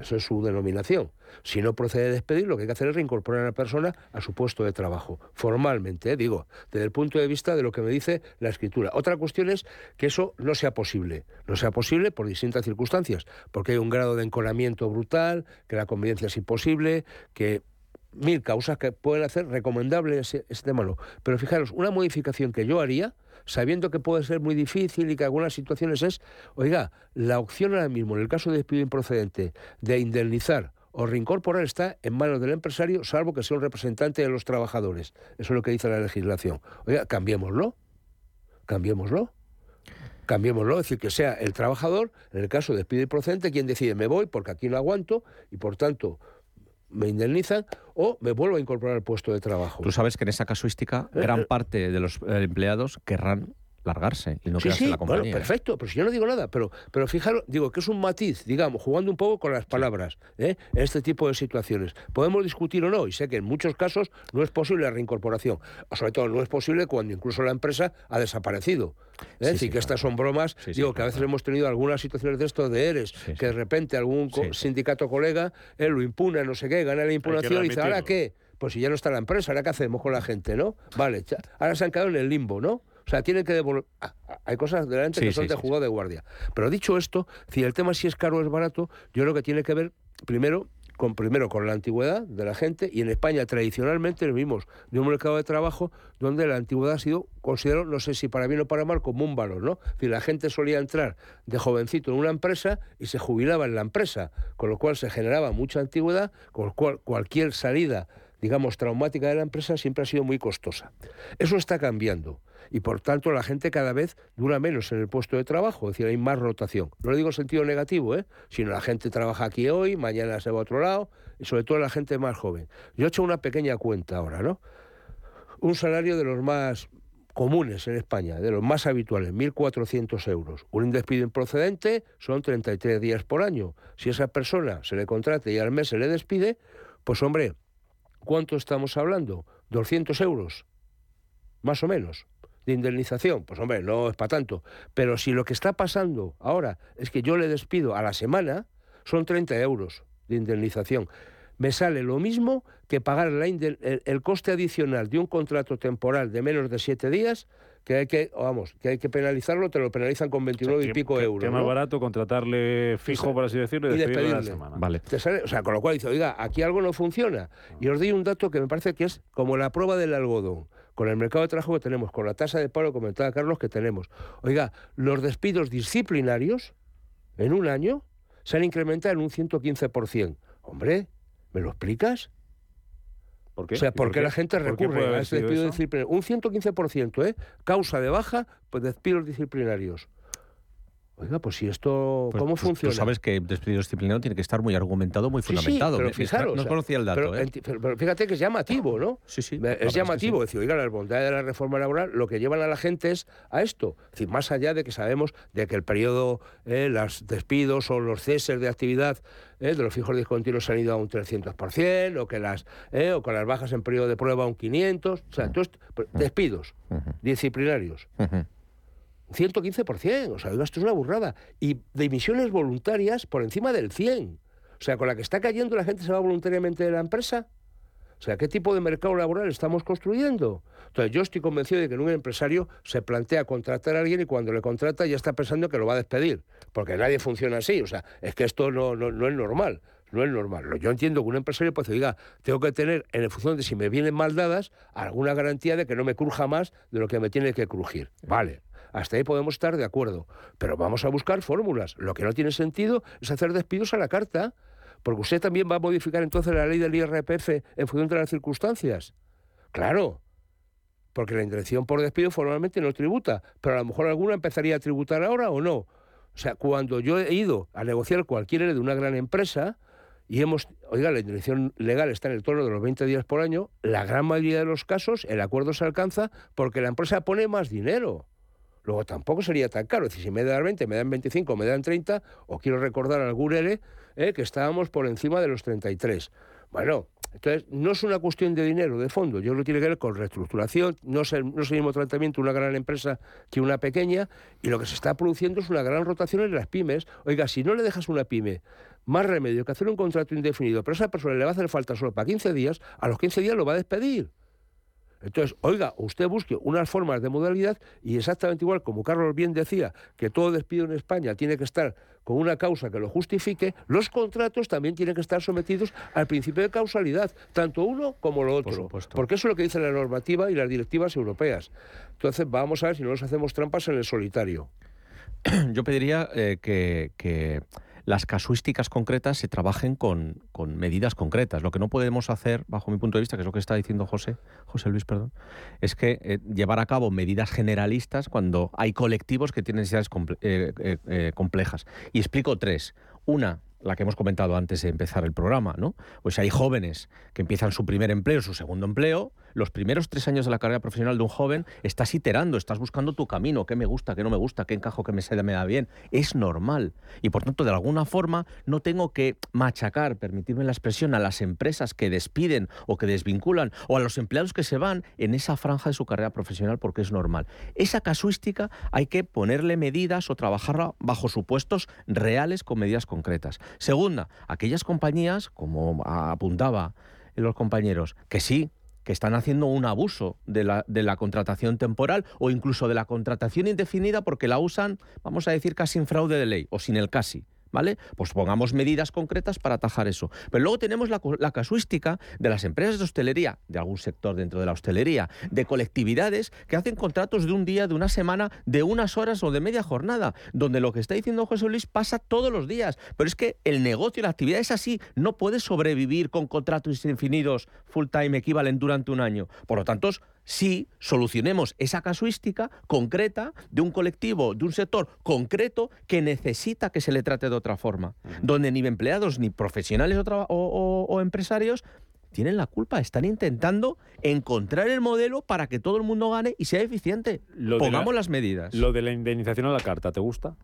Eso es su denominación. Si no procede a despedir, lo que hay que hacer es reincorporar a la persona a su puesto de trabajo. Formalmente, ¿eh? digo, desde el punto de vista de lo que me dice la escritura. Otra cuestión es que eso no sea posible. No sea posible por distintas circunstancias. Porque hay un grado de encolamiento brutal, que la convivencia es imposible, que mil causas que pueden hacer recomendable ese, tema. No. Pero fijaros, una modificación que yo haría, sabiendo que puede ser muy difícil y que algunas situaciones es, oiga, la opción ahora mismo, en el caso de despido improcedente, de indemnizar o reincorporar está en manos del empresario, salvo que sea un representante de los trabajadores. Eso es lo que dice la legislación. Oiga, cambiémoslo. Cambiémoslo cambiémoslo, es decir, que sea el trabajador, en el caso de despido improcedente, quien decide me voy porque aquí no aguanto y por tanto me indemnizan o me vuelvo a incorporar al puesto de trabajo. Tú sabes que en esa casuística eh, gran eh. parte de los eh, empleados querrán largarse y no quedarse en la compañía. Bueno, perfecto, pero si yo no digo nada, pero, pero fijaros, digo que es un matiz, digamos, jugando un poco con las palabras ¿eh? en este tipo de situaciones. Podemos discutir o no, y sé que en muchos casos no es posible la reincorporación, sobre todo no es posible cuando incluso la empresa ha desaparecido. Es decir, que estas son bromas, digo que a veces hemos tenido algunas situaciones de esto de ERES, que de repente algún sindicato colega él lo impune, no sé qué, gana la impugnación y dice, ¿ahora qué? Pues si ya no está la empresa, ¿ahora qué hacemos con la gente, no? Vale, ahora se han quedado en el limbo, ¿no? O sea, tienen que devolver. Ah, ah, hay cosas delante que son de juego de guardia. Pero dicho esto, si el tema si es caro o es barato, yo creo que tiene que ver primero con primero con la antigüedad de la gente y en España tradicionalmente vivimos de un mercado de trabajo donde la antigüedad ha sido considero no sé si para bien o para mal como un valor, ¿no? Es la gente solía entrar de jovencito en una empresa y se jubilaba en la empresa, con lo cual se generaba mucha antigüedad, con lo cual cualquier salida digamos traumática de la empresa siempre ha sido muy costosa. Eso está cambiando y por tanto la gente cada vez dura menos en el puesto de trabajo, es decir, hay más rotación. No lo digo en sentido negativo, ¿eh? sino la gente trabaja aquí hoy, mañana se va a otro lado, y sobre todo la gente más joven. Yo he hecho una pequeña cuenta ahora, ¿no? un salario de los más comunes en España, de los más habituales, 1.400 euros. Un despido improcedente son 33 días por año. Si esa persona se le contrata y al mes se le despide, pues hombre, ¿cuánto estamos hablando? 200 euros, más o menos, de indemnización. Pues hombre, no es para tanto. Pero si lo que está pasando ahora es que yo le despido a la semana, son 30 euros de indemnización me sale lo mismo que pagar el, coste adicional de un contrato temporal de menos de siete días, que hay que, vamos, que hay que penalizarlo, te lo penalizan con 29 y pico euros. Que más barato contratarle fijo, por así decirlo, y, despedirle la semana. Vale. o sea, con lo cual dice, oiga, aquí algo no funciona. Y os doy un dato que me parece que es como la prueba del algodón con el mercado de trabajo que tenemos, con la tasa de paro, comentaba Carlos, que tenemos. Oiga, los despidos disciplinarios en un año se han incrementado en un 115%. Hombre, ¿Me lo explicas? ¿Por qué? O sea, ¿por, qué la gente recurre a ese despido disciplinario? Un 115%, ¿eh? Causa de baja, pues despidos disciplinarios. Oiga, pues si esto, pues, ¿cómo pues, funciona? Tú sabes que el despido disciplinario tiene que estar muy argumentado, muy fundamentado. pero fijaros, no conocía el dato. ¿eh? Pero, fíjate que es llamativo, ¿no? Sí, sí. Es llamativo. Es decir, oiga, la bondades de la reforma laboral lo que llevan a la gente es a esto. Es decir, más allá de que sabemos de que el periodo, eh, los despidos o los ceses de actividad eh, de los fijos discontinuos han ido a un 300%, o que las, eh, o con las bajas en periodo de prueba a un 500%. O sea, entonces, despidos disciplinarios. 115%, o sea, esto es una burrada. Y de emisiones voluntarias por encima del 100%. O sea, con la que está cayendo la gente se va voluntariamente de la empresa. O sea, ¿qué tipo de mercado laboral estamos construyendo? Entonces, yo estoy convencido de que un empresario se plantea contratar a alguien y cuando le contrata ya está pensando que lo va a despedir, porque nadie funciona así. O sea, es que esto no, no, no es normal. No es normal. Yo entiendo que un empresario decir, diga, tengo que tener, en función de si me vienen mal dadas, alguna garantía de que no me cruja más de lo que me tiene que crujir. Vale, hasta ahí podemos estar de acuerdo. Pero vamos a buscar fórmulas. Lo que no tiene sentido es hacer despidos a la carta, porque usted también va a modificar entonces la ley del IRPF en función de las circunstancias. Claro, porque la intención por despido formalmente no tributa, pero a lo mejor alguna empezaría a tributar ahora o no. O sea, cuando yo he ido a negociar cualquier de una gran empresa, y hemos, oiga, la intención legal está en el torno de los 20 días por año, la gran mayoría de los casos el acuerdo se alcanza porque la empresa pone más dinero. Luego tampoco sería tan caro. Es decir, si me dan 20, me dan 25, me dan 30, o quiero recordar al Gurele eh, que estábamos por encima de los 33. Bueno, entonces no es una cuestión de dinero, de fondo. Yo que tiene que ver con reestructuración. No es, el, no es el mismo tratamiento una gran empresa que una pequeña. Y lo que se está produciendo es una gran rotación en las pymes. Oiga, si no le dejas una pyme más remedio que hacer un contrato indefinido, pero a esa persona le va a hacer falta solo para 15 días, a los 15 días lo va a despedir. Entonces, oiga, usted busque unas formas de modalidad y exactamente igual como Carlos bien decía que todo despido en España tiene que estar con una causa que lo justifique, los contratos también tienen que estar sometidos al principio de causalidad, tanto uno como lo otro. porque eso es lo que dice la normativa y las directivas europeas. Entonces, vamos a ver si no nos hacemos trampas en el solitario. Yo pediría eh, que las casuísticas concretas se trabajen con, medidas concretas. Lo que no podemos hacer, bajo mi punto de vista, que es lo que está diciendo José, José Luis, perdón, es que eh, llevar a cabo medidas generalistas cuando hay colectivos que tienen necesidades eh, eh, complejas. Y explico tres. Una, la que hemos comentado antes de empezar el programa, ¿no? Pues hay jóvenes que empiezan su primer empleo, su segundo empleo, los primeros tres años de la carrera profesional de un joven estás iterando, estás buscando tu camino, qué me gusta, qué no me gusta, qué encajo, qué me, me da bien. Es normal. Y por tanto, de alguna forma, no tengo que machacar, permitirme la expresión, a las empresas que despiden o que desvinculan o a los empleados que se van en esa franja de su carrera profesional porque es normal. Esa casuística hay que ponerle medidas o trabajarla bajo supuestos reales con medidas concretas. Segunda, aquellas compañías, como apuntaba los compañeros, que sí, que están haciendo un abuso de la, contratación temporal o incluso de la contratación indefinida porque la usan, vamos a decir, casi en fraude de ley o sin el casi. ¿Vale? Pues pongamos medidas concretas para atajar eso. Pero luego tenemos la, casuística de las empresas de hostelería, de algún sector dentro de la hostelería, de colectividades que hacen contratos de un día, de una semana, de unas horas o de media jornada, donde lo que está diciendo José Luis pasa todos los días. Pero es que el negocio, la actividad es así, no puede sobrevivir con contratos indefinidos full time equivalent durante un año. Por lo tanto, si solucionemos esa casuística concreta de un colectivo, de un sector concreto que necesita que se le trate de otra forma, donde ni empleados ni profesionales o, empresarios tienen la culpa. Están intentando encontrar el modelo para que todo el mundo gane y sea eficiente. Lo Pongamos la- las medidas. Lo de la indemnización a la carta, ¿te gusta?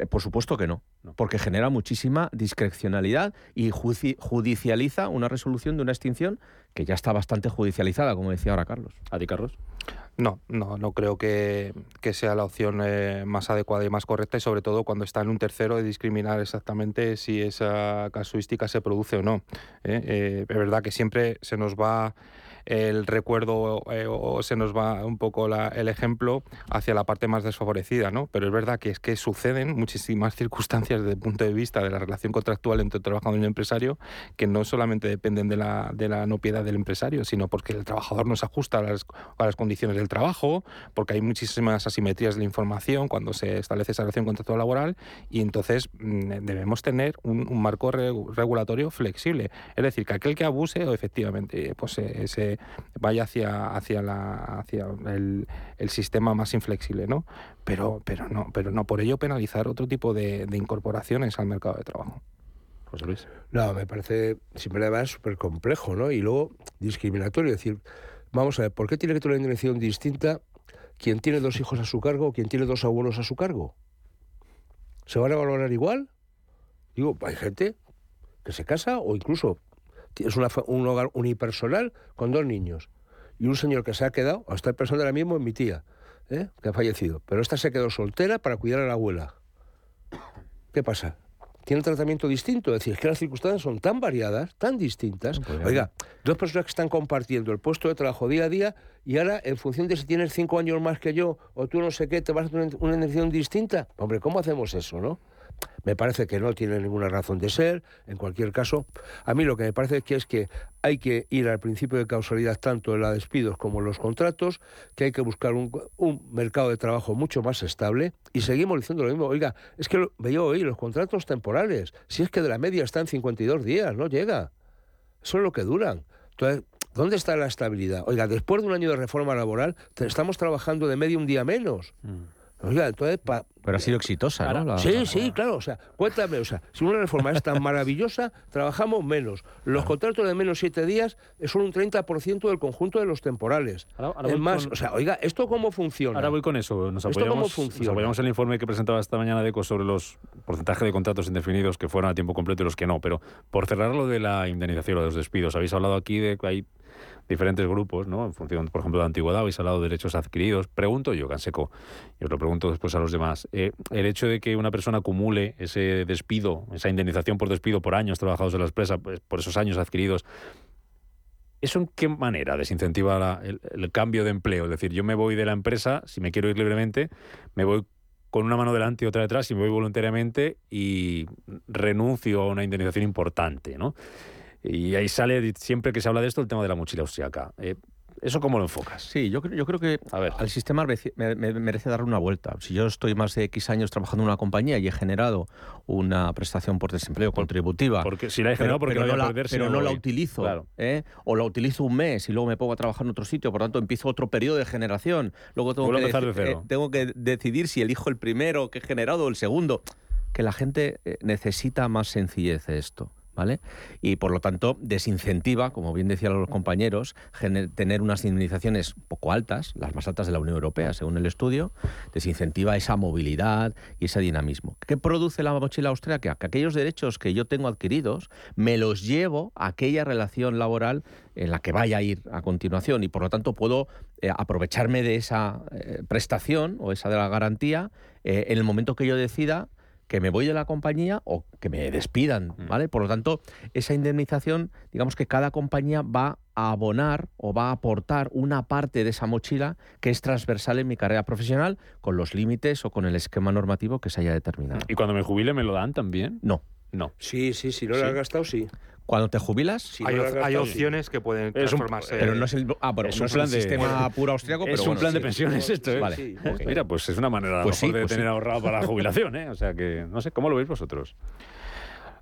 Eh, Por supuesto que no, porque genera muchísima discrecionalidad y judicializa una resolución de una extinción que ya está bastante judicializada, como decía ahora Carlos. ¿A ti, Carlos? No, no, no creo que, que sea la opción eh, más adecuada y más correcta y sobre todo cuando está en un tercero de discriminar exactamente si esa casuística se produce o no. ¿eh? Eh, es verdad que siempre se nos va el recuerdo eh, o se nos va un poco la- el ejemplo hacia la parte más desfavorecida, ¿no? Pero es verdad que es que suceden muchísimas circunstancias desde el punto de vista de la relación contractual entre el trabajador y el empresario que no solamente dependen de la, de la no piedad del empresario, sino porque el trabajador no se ajusta a las, a las condiciones del trabajo, porque hay muchísimas asimetrías de la información cuando se establece esa relación contractual laboral y entonces mm, debemos tener un, un marco re- regulatorio flexible. Es decir, que aquel que abuse efectivamente pues se, se vaya hacia, hacia, la, hacia el, el sistema más inflexible, ¿no? Pero, pero no, pero no por ello penalizar otro tipo de, de incorporaciones al mercado de trabajo. José Luis. No, me parece simplemente súper complejo, ¿no? Y luego discriminatorio. Es decir, vamos a ver, ¿por qué tiene que tener una indemnización distinta quien tiene dos hijos a su cargo o quien tiene dos abuelos a su cargo? ¿Se van a valorar igual? Digo, hay gente que se casa o incluso es una un hogar unipersonal con dos niños. Y un señor que se ha quedado, hasta el personal ahora mismo es mi tía, ¿eh? que ha fallecido. Pero esta se quedó soltera para cuidar a la abuela. ¿Qué pasa? Tiene un tratamiento distinto. Es decir, es que las circunstancias son tan variadas, tan distintas. Oiga, dos personas que están compartiendo el puesto de trabajo día a día y ahora, en función de si tienes cinco años más que yo o tú no sé qué, te vas a tener una indemnización distinta. Hombre, ¿cómo hacemos eso, no? Me parece que no tiene ninguna razón de ser. En cualquier caso, a mí lo que me parece que es que hay que ir al principio de causalidad tanto en los despidos como en los contratos, que hay que buscar un, un mercado de trabajo mucho más estable y seguimos diciendo lo mismo. Oiga, es que veía hoy los contratos temporales, si es que de la media están 52 días, no llega. Eso es lo que duran. Entonces, ¿dónde está la estabilidad? Oiga, después de un año de reforma laboral, estamos trabajando de medio un día menos. Oiga, entonces, pa- Pero ha sido exitosa, ¿no? La- Sí, sí, claro. O sea, cuéntame, o sea, si una reforma es tan maravillosa, trabajamos menos. Los contratos de menos siete días son un 30% del conjunto de los temporales. ahora es voy más, con- o sea, oiga, ¿esto cómo funciona? Ahora voy con eso. Nos ¿Esto cómo apoyamos, nos funciona? apoyamos en el informe que presentaba esta mañana DECO sobre los porcentajes de contratos indefinidos que fueron a tiempo completo y los que no. Pero por cerrar lo de la indemnización o de los despidos, habéis hablado aquí de que hay diferentes grupos, ¿no? En función, por ejemplo, de la antigüedad, habéis hablado de derechos adquiridos. Pregunto yo, Canseco, y os lo pregunto después a los demás. eh, el hecho de que una persona acumule ese despido, esa indemnización por despido por años trabajados en la empresa, pues, por esos años adquiridos, ¿Eso en qué manera desincentiva la- el, el cambio de empleo? Es decir, yo me voy de la empresa, si me quiero ir libremente, me voy con una mano delante y otra detrás, y me voy voluntariamente y renuncio a una indemnización importante, ¿no? Y ahí sale, siempre que se habla de esto, el tema de la mochila austriaca. Eh, ¿Eso cómo lo enfocas? Sí, yo, creo- yo creo que al sistema merece, me- me- merece darle una vuelta. Si yo estoy más de X años trabajando en una compañía y he generado una prestación por desempleo contributiva, Porque si la he generado, porque pero, la voy no a la, perder pero no no la utilizo, Claro. ¿eh? o la utilizo un mes y luego me pongo a trabajar en otro sitio, por tanto empiezo otro periodo de generación. Luego tengo, que, a de eh, tengo que decidir si elijo el primero que he generado o el segundo. Que la gente eh, necesita más sencillez de esto. Y por lo tanto desincentiva, como bien decían los compañeros, tener unas indemnizaciones poco altas, las más altas de la Unión Europea, según el estudio, desincentiva esa movilidad y ese dinamismo. ¿Qué produce la mochila austríaca? Que aquellos derechos que yo tengo adquiridos me los llevo a aquella relación laboral en la que vaya a ir a continuación y por lo tanto puedo eh, aprovecharme de esa eh, prestación o esa de la garantía eh, en el momento que yo decida que me voy de la compañía o que me despidan, ¿vale? Por lo tanto, esa indemnización, digamos que cada compañía va a abonar o va a aportar una parte de esa mochila que es transversal en mi carrera profesional con los límites o con el esquema normativo que se haya determinado. ¿Y cuando me jubile me lo dan también? No. No. Sí, sí, si no lo Sí. has gastado, sí. Cuando te jubilas, Si hay, hay sí. opciones que pueden Es un- transformarse. pero no es el ah, Es no un es plan el de- sistema puro austriaco, es pero un bueno, plan de sí. pensiones esto, ¿eh? Vale. Sí. Mira, pues es una manera a lo Pues sí, mejor de pues tener sí. ahorrado para la jubilación, ¿eh? O sea que, no sé, ¿cómo lo veis vosotros?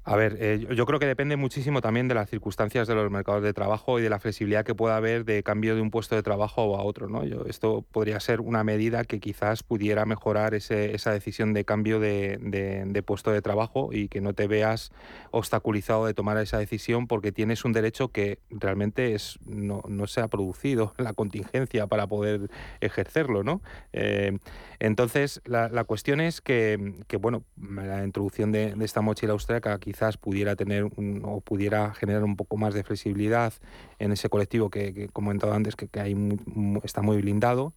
A ver, eh, yo creo que depende muchísimo también de las circunstancias de los mercados de trabajo y de la flexibilidad que pueda haber de cambio de un puesto de trabajo a otro. ¿no? Yo, esto podría ser una medida que quizás pudiera mejorar ese, esa decisión de cambio de, puesto de trabajo y que no te veas obstaculizado de tomar esa decisión porque tienes un derecho que realmente es, no, no se ha producido la contingencia para poder ejercerlo. ¿no? Eh, entonces, la, cuestión es que, que, bueno, la introducción de, de esta mochila austríaca quizás quizás pudiera tener o pudiera generar un poco más de flexibilidad en ese colectivo que, que como he comentado antes, que, que está muy blindado.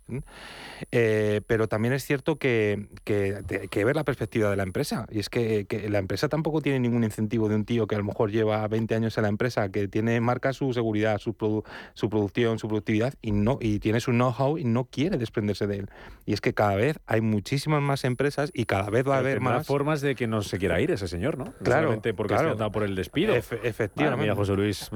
Eh, pero también es cierto que, que, ver la perspectiva de la empresa. Y es que, la empresa tampoco tiene ningún incentivo de un tío que a lo mejor lleva 20 años en la empresa, que tiene marca su seguridad, su, su producción, su productividad y, no, y tiene su know-how y no quiere desprenderse de él. Y es que cada vez hay muchísimas más empresas y cada vez va a haber más formas de que no se quiera ir ese señor, ¿no? Claro porque claro. se por el despido. efectivamente. mira, José Luis.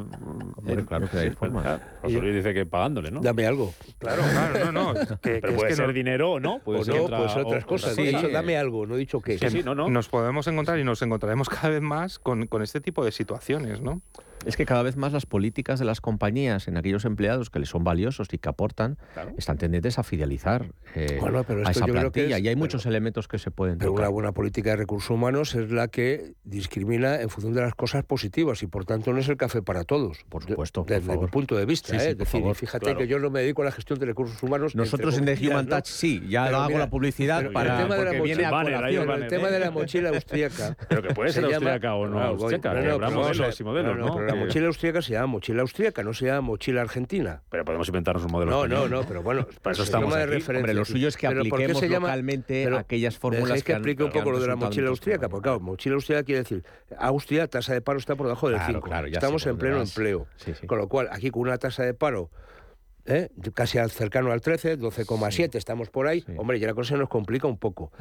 claro que hay formas. José Luis dice que pagándole, ¿no? Dame algo. Claro, claro, no, no. Que, Pero puede ser dinero o no. Puede o ser no, puede ser otras cosas. Sí, dicho, dame algo, no he dicho qué. Sí, sí, no, no. Nos podemos encontrar y nos encontraremos cada vez más con, con este tipo de situaciones, ¿no? Es que cada vez más las políticas de las compañías en aquellos empleados que les son valiosos y que aportan están tendentes a fidelizar eh, a esa plantilla. y hay muchos elementos que se pueden Pero una buena política de recursos humanos es la que discrimina en función de las cosas positivas y por tanto no es el café para todos. Por supuesto. desde mi punto de vista. ¿eh? decir, fíjate que yo no me dedico a la gestión de recursos humanos. Nosotros en The Human Touch sí, ya hago la publicidad para el tema de la mochila, el tema de la mochila austríaca. Pero que puede ser austríaca o no austríaca. modelos y modelos, ¿no? La mochila austríaca se llama mochila austríaca, no se llama mochila argentina. Pero podemos inventarnos un modelo No, no, no, pero bueno, para eso estamos de aquí. referencia. Hombre, lo suyo es que apliquemos se llama, localmente aquellas fórmulas que, que explique un poco lo de la mochila austríaca, porque claro, mochila austríaca quiere decir, Austria, tasa de paro está por debajo del 5. Estamos en pleno empleo. Con lo cual, aquí con una tasa de paro ¿eh? casi al cercano al 13, 12,7, estamos por ahí. Hombre, ya la cosa se nos complica un poco.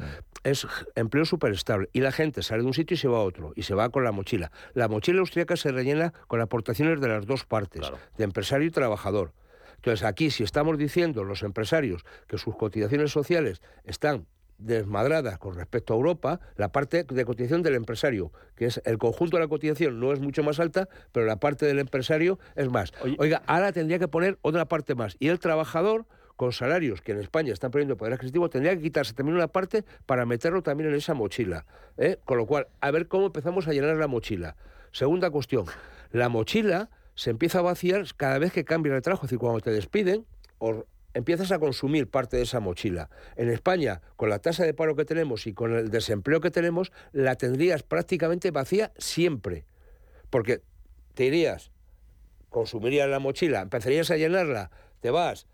Es empleo súper estable. Y la gente sale de un sitio y se va a otro. Y se va con la mochila. La mochila austríaca se rellena con aportaciones de las dos partes, de empresario y trabajador. Entonces, aquí, si estamos diciendo los empresarios que sus cotizaciones sociales están desmadrada con respecto a Europa, la parte de cotización del empresario, que es el conjunto de la cotización no es mucho más alta, pero la parte del empresario es más. Oiga, ahora tendría que poner otra parte más. Y el trabajador con salarios que en España están perdiendo poder adquisitivo, tendría que quitarse también una parte para meterlo también en esa mochila. ¿eh? Con lo cual, a ver cómo empezamos a llenar la mochila. Segunda cuestión, la mochila se empieza a vaciar cada vez que cambia el trabajo, es decir, cuando te despiden, o empiezas a consumir parte de esa mochila. En España, con la tasa de paro que tenemos y con el desempleo que tenemos, la tendrías prácticamente vacía siempre. Porque te irías, consumirías la mochila, empezarías a llenarla, te vas,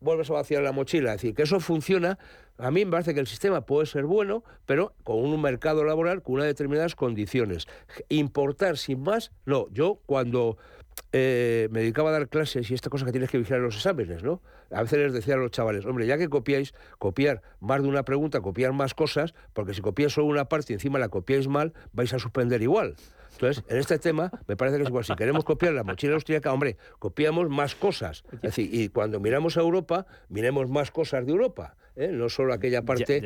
vuelves a vaciar la mochila. Es decir, que eso funciona. A mí me parece que el sistema puede ser bueno, pero con un mercado laboral con unas determinadas condiciones. Importar sin más, no. Yo cuando eh, me dedicaba a dar clases y esta cosa que tienes que vigilar los exámenes, ¿no? A veces les decía a los chavales, hombre, ya que copiáis, copiar más de una pregunta, copiar más cosas, porque si copiáis solo una parte y encima la copiáis mal, vais a suspender igual. Entonces, en este tema, me parece que es igual. Si queremos copiar la mochila austríaca, hombre, copiamos más cosas. Es decir, y cuando miramos a Europa, miremos más cosas de Europa, ¿eh? no solo aquella parte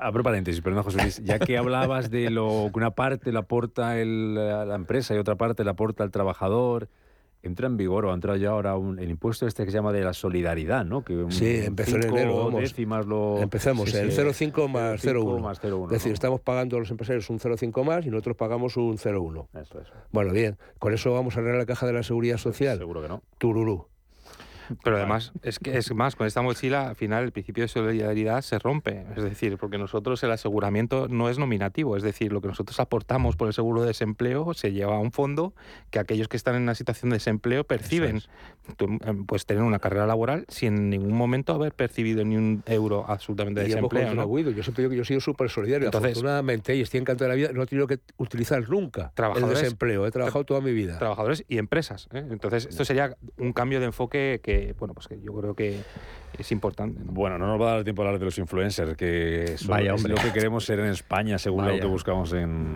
Abro paréntesis, perdón, José Luis. Ya que hablabas de lo que una parte la aporta el, la empresa y otra parte la aporta el trabajador, entra en vigor o ha entrado ya ahora un, el impuesto este que se llama de la solidaridad, ¿no? Que sí, empezó en enero. Vamos. Lo... Empezamos, el 0,5 más 0,1. Es decir, estamos pagando a los empresarios un 0,5 más y nosotros pagamos un 0,1. Eso, eso. Bueno, bien. ¿Con eso vamos a arreglar la caja de la seguridad social? Seguro que no. Tururú. Pero además, es que es más, con esta mochila, al final el principio de solidaridad se rompe. Es decir, porque nosotros el aseguramiento no es nominativo. Es decir, lo que nosotros aportamos por el seguro de desempleo se lleva a un fondo que aquellos que están en una situación de desempleo perciben. Em, pues tener una carrera laboral sin en ningún momento haber percibido ni un euro absolutamente de desempleo. ¿no? Yo siempre digo que yo he sido súper solidario. Entonces, Afortunadamente, y estoy encantado de la vida, no he tenido que utilizar nunca el desempleo. He trabajado toda mi vida. Trabajadores y empresas. ¿eh? Entonces, esto sería un cambio de enfoque que bueno, pues que yo creo que es importante. Bueno, no nos va a dar tiempo a hablar de los influencers, que es lo que queremos ser en España, según lo que buscamos en,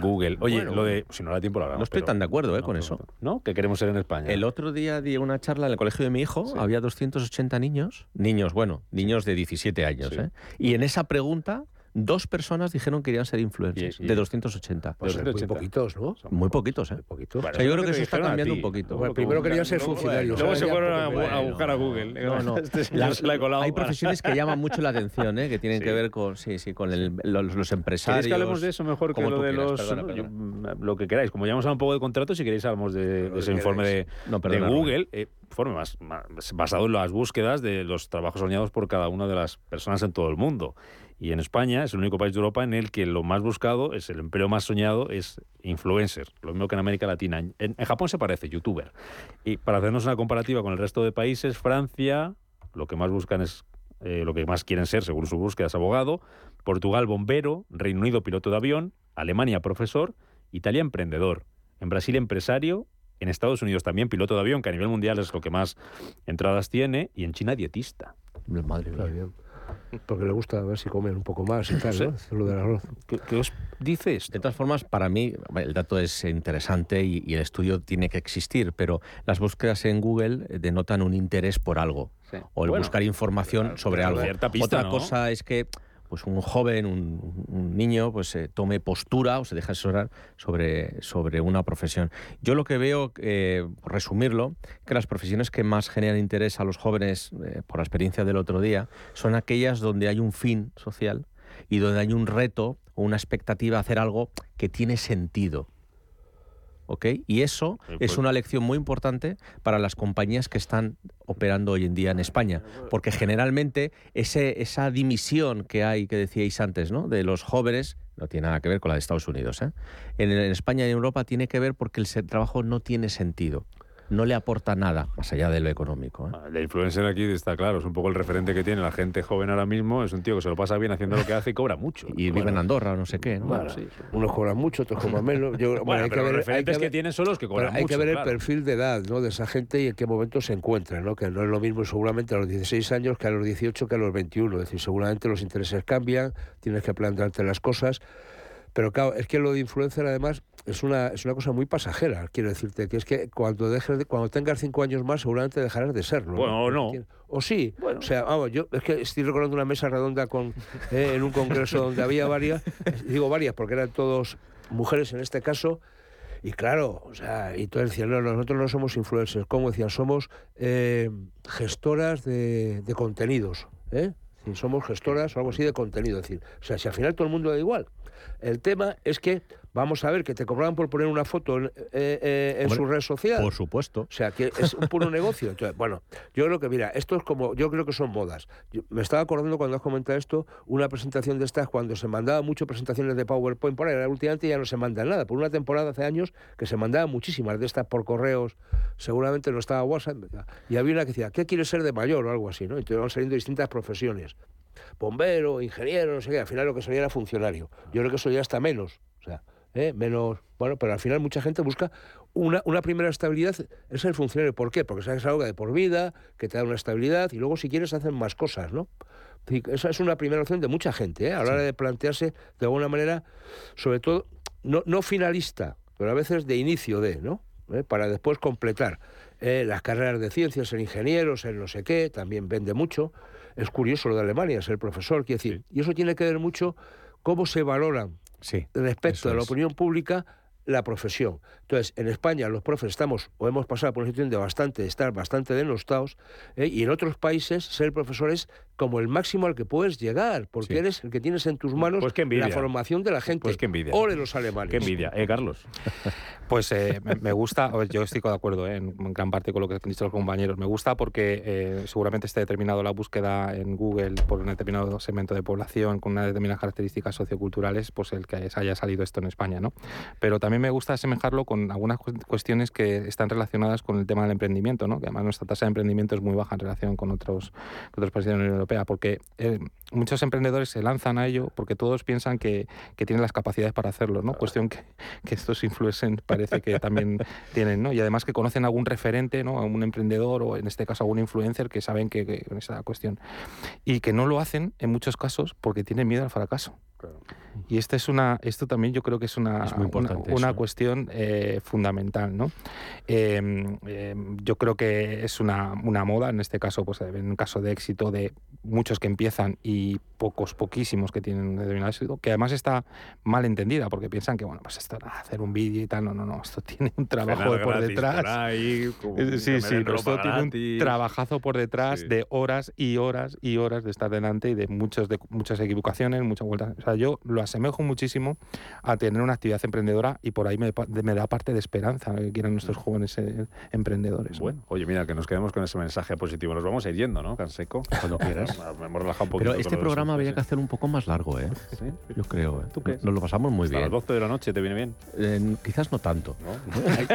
Google. Oye, lo de, si no da tiempo, No estoy tan de acuerdo eh, con eso. ¿No? Que queremos ser en España. El otro día di una charla en el colegio de mi hijo, había 280 niños, niños, bueno, niños de 17 años, ¿eh? y en esa pregunta dos personas dijeron que querían ser influencers, de 280. Pues muy poquitos, ¿no? Muy poquitos, ¿eh? poquitos. O sea, yo creo que eso está cambiando un poquito. Bueno, primero querían ser funcionarios. Luego se fueron a, buscar a Google. No, no. Este hay profesiones que llaman mucho la atención, ¿eh? que tienen Sí. que ver con, sí, sí, con el- los, los empresarios. ¿Queréis que hablemos de eso mejor que lo de quieras, los... mm, lo que queráis. Como ya hemos hablado un poco de contratos, si queréis hablamos de, de ese informe de, de Google, eh, informe más, más basado en las búsquedas de los trabajos soñados por cada una de las personas en todo el mundo. Y en España es el único país de Europa en el que lo más buscado es el empleo más soñado es influencer, lo mismo que en América Latina. En, en Japón se parece, youtuber. Y para hacernos una comparativa con el resto de países, Francia, lo que más buscan es eh, lo que más quieren ser, según su búsqueda, es abogado. Portugal, bombero. Reino Unido, piloto de avión. Alemania, profesor. Italia, emprendedor. En Brasil, empresario. En Estados Unidos también piloto de avión, que a nivel mundial es lo que más entradas tiene. Y en China, dietista. Madre bien. Porque le gusta a ver si comen un poco más y tal. ¿no? Lo del arroz. ¿Qué, qué os dice esto? De todas formas, para mí el dato es interesante y, y el estudio tiene que existir, pero las búsquedas en Google eh, denotan un interés por algo Sí. o el Bueno, buscar información sobre pero algo. cierta pista, Otra ¿no? cosa es que pues un joven, un, niño, pues eh, tome postura o se deje asesorar sobre, sobre una profesión. Yo lo que veo, eh, por resumirlo, que las profesiones que más generan interés a los jóvenes, eh, por la experiencia del otro día, son aquellas donde hay un fin social y donde hay un reto o una expectativa de hacer algo que tiene sentido. ¿Ok? Y eso Eh, es pues- una lección muy importante para las compañías que están operando hoy en día en España, porque generalmente ese, esa dimisión que hay, que decíais antes, ¿no? de los jóvenes, no tiene nada que ver con la de Estados Unidos. ¿eh? En, en España y en Europa tiene que ver porque el trabajo no tiene sentido, no le aporta nada más allá de lo económico. ¿eh? El influencer aquí está claro, es un poco el referente que tiene la gente joven ahora mismo. Es un tío que se lo pasa bien haciendo lo que hace y cobra mucho. Y vive en Andorra o no sé qué. ¿no? Bueno, Unos cobran mucho, otros cobran menos. Yo- bueno, Bueno, hay que ver- los hay referentes que, ver- tienen son los que cobran hay mucho. que ver claro. el perfil de edad ¿no? de esa gente y en qué momento se encuentra, ¿no? que no es lo mismo seguramente a los 16 años que a los 18 que a los 21. Es decir, seguramente los intereses cambian, tienes que plantearte las cosas. Pero claro, es que lo de influencer además es una, es una cosa muy pasajera, quiero decirte, que es que cuando dejes de- cuando tengas cinco años más seguramente dejarás de serlo. Bueno, o no. O sí. O sea, vamos, yo es que estoy recordando una mesa redonda con eh, en un congreso donde había varias, digo varias porque eran todos mujeres en este caso, y claro, o sea, y todos decían, no, nosotros no somos influencers, como decían, somos eh, gestoras de, de contenidos, ¿eh? Somos gestoras o algo así de contenido. Es decir, o sea, si al final todo el mundo da igual. El tema es que vamos a ver que te cobraban por poner una foto en, eh, eh, en Hombre, su red social. Por supuesto. O sea, que es un puro negocio. Entonces, bueno, yo creo que, mira, esto es como, yo creo que son modas. Yo- me estaba acordando cuando has comentado esto, una presentación de estas, cuando se mandaba mucho presentaciones de PowerPoint por ahí, ahora últimamente ya no se manda nada. Por una temporada hace años que se mandaban muchísimas de estas por correos, seguramente no estaba WhatsApp, y había una que decía, ¿qué quieres ser de mayor? o algo así, ¿no? Entonces van saliendo distintas profesiones. Bombero, ingeniero, no sé qué, al final lo que salía era funcionario. Yo creo que eso ya está menos, o sea, ¿eh? menos, bueno, pero al final mucha gente busca una, una primera estabilidad, es el funcionario. ¿Por qué? Porque sabes algo de por vida, que te da una estabilidad y luego si quieres hacen más cosas, ¿no? Y Esa es una primera opción de mucha gente, ¿eh? a la hora de plantearse de alguna manera, sobre todo, no, no finalista, pero a veces de inicio de, ¿no? ¿Eh? Para después completar. Eh, las carreras de ciencias, el ingeniero, el no sé qué, también vende mucho. Es curioso lo de Alemania, ser profesor, quiere decir. Y eso tiene que ver mucho cómo se valoran Sí. respecto a la opinión pública la profesión. Entonces, en España los profes estamos o hemos pasado por una situación de bastante, estar bastante denostados, ¿eh? y en otros países ser profesor es como el máximo al que puedes llegar, porque Sí. eres el que tienes en tus manos Pues qué envidia. la formación de la gente. Pues qué envidia. Ole los alemanes. Qué envidia. Eh, Carlos. Pues eh, me, gusta, yo estoy de acuerdo eh, en, gran parte con lo que han dicho los compañeros. Me gusta porque eh, seguramente esté determinado la búsqueda en Google por un determinado segmento de población con unas determinadas características socioculturales, pues el que haya salido esto en España, ¿no? Pero también me gusta asemejarlo con algunas cu- cuestiones que están relacionadas con el tema del emprendimiento, ¿no? Que además nuestra tasa de emprendimiento es muy baja en relación con otros, con otros países de la Unión Europea, porque eh, muchos emprendedores se lanzan a ello porque todos piensan que, que tienen las capacidades para hacerlo, ¿no? Cuestión que, que estos influencers parece que también tienen, ¿no? Y además que conocen algún referente, ¿no? A un emprendedor o en este caso algún influencer que saben que, que con esa cuestión. Y que no lo hacen en muchos casos porque tienen miedo al fracaso. Y esta es una, esto también yo creo que es una, Es una, una cuestión eh, fundamental, ¿no? Eh, eh, yo creo que es una, una moda, en este caso, pues en un caso de éxito de muchos que empiezan y pocos, poquísimos que tienen un determinado éxito, que además está mal entendida, porque piensan que, bueno, pues esto hacer un vídeo y tal, no, no, no, esto tiene un trabajo Cenar por detrás. ahí, como Eh, sí, sí, pero esto tiene un trabajazo por detrás de horas y horas y horas de estar delante y de, muchos, de muchas equivocaciones, muchas vueltas. O sea, yo lo asemejo muchísimo a tener una actividad emprendedora y por ahí me, da parte de esperanza que quieran nuestros jóvenes eh, emprendedores. ¿no? Bueno, oye, mira, que nos quedemos con ese mensaje positivo. Nos vamos a ir yendo, ¿no, Canseco? Cuando quieras. Me hemos relajado un poquito. Pero este programa habría que hacer un poco más largo, ¿eh? Yo creo, ¿eh? ¿Tú qué? Nos lo pasamos muy Hasta bien. las 12 de la noche, ¿te viene bien? Eh, quizás no tanto. Hay,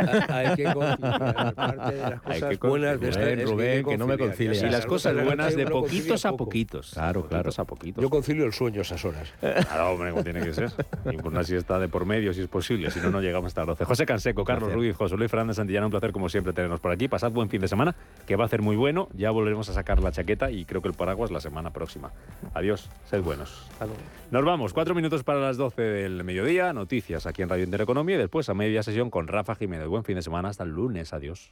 hay que conciliar. Parte de las Hay cosas que buenas de esta Rubén, es que Rubén, hay que no me concilias. Y las cosas buenas de poquitos a poquitos. Claro, claro. a poquitos. Yo concilio el sueño a esas horas. Claro, hombre, como tiene que ser. Y por una siesta de por medio, si es posible. Si no, no llegamos hasta las 12. José Canseco, Carlos. Ruiz, José Luis Fernández Santillana, un placer como siempre tenernos por aquí. Pasad buen fin de semana, que va a ser muy bueno. Ya volveremos a sacar la chaqueta y creo que el paraguas la semana próxima. Adiós, sed buenos. Nos vamos, cuatro minutos para las 12 del mediodía. Noticias aquí en Radio Intereconomía y después a media sesión con Rafa Jiménez. Buen fin de semana, hasta el lunes. Adiós.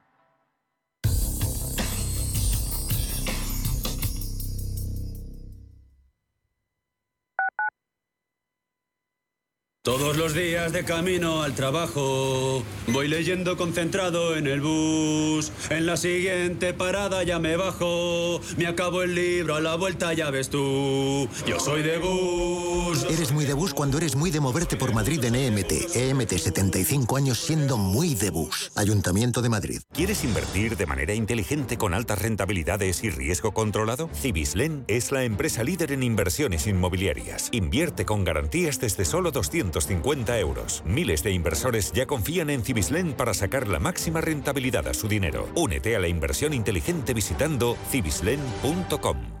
Todos los días de camino al trabajo, voy leyendo concentrado en el bus. En la siguiente parada ya me bajo, me acabo el libro a la vuelta ya ves tú. Yo soy de bus. Eres muy de bus cuando eres muy de moverte por Madrid en EMT. EMT 75 años siendo muy de bus. Ayuntamiento de Madrid. ¿Quieres invertir de manera inteligente con altas rentabilidades y riesgo controlado? Cibislen es la empresa líder en inversiones inmobiliarias. Invierte con garantías desde solo 250 euros. Miles de inversores ya confían en Cibislen para sacar la máxima rentabilidad a su dinero. Únete a la inversión inteligente visitando cibislen.com.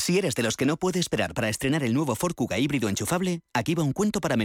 Si eres de los que no puede esperar para estrenar el nuevo Ford Kuga híbrido enchufable, aquí va un cuento para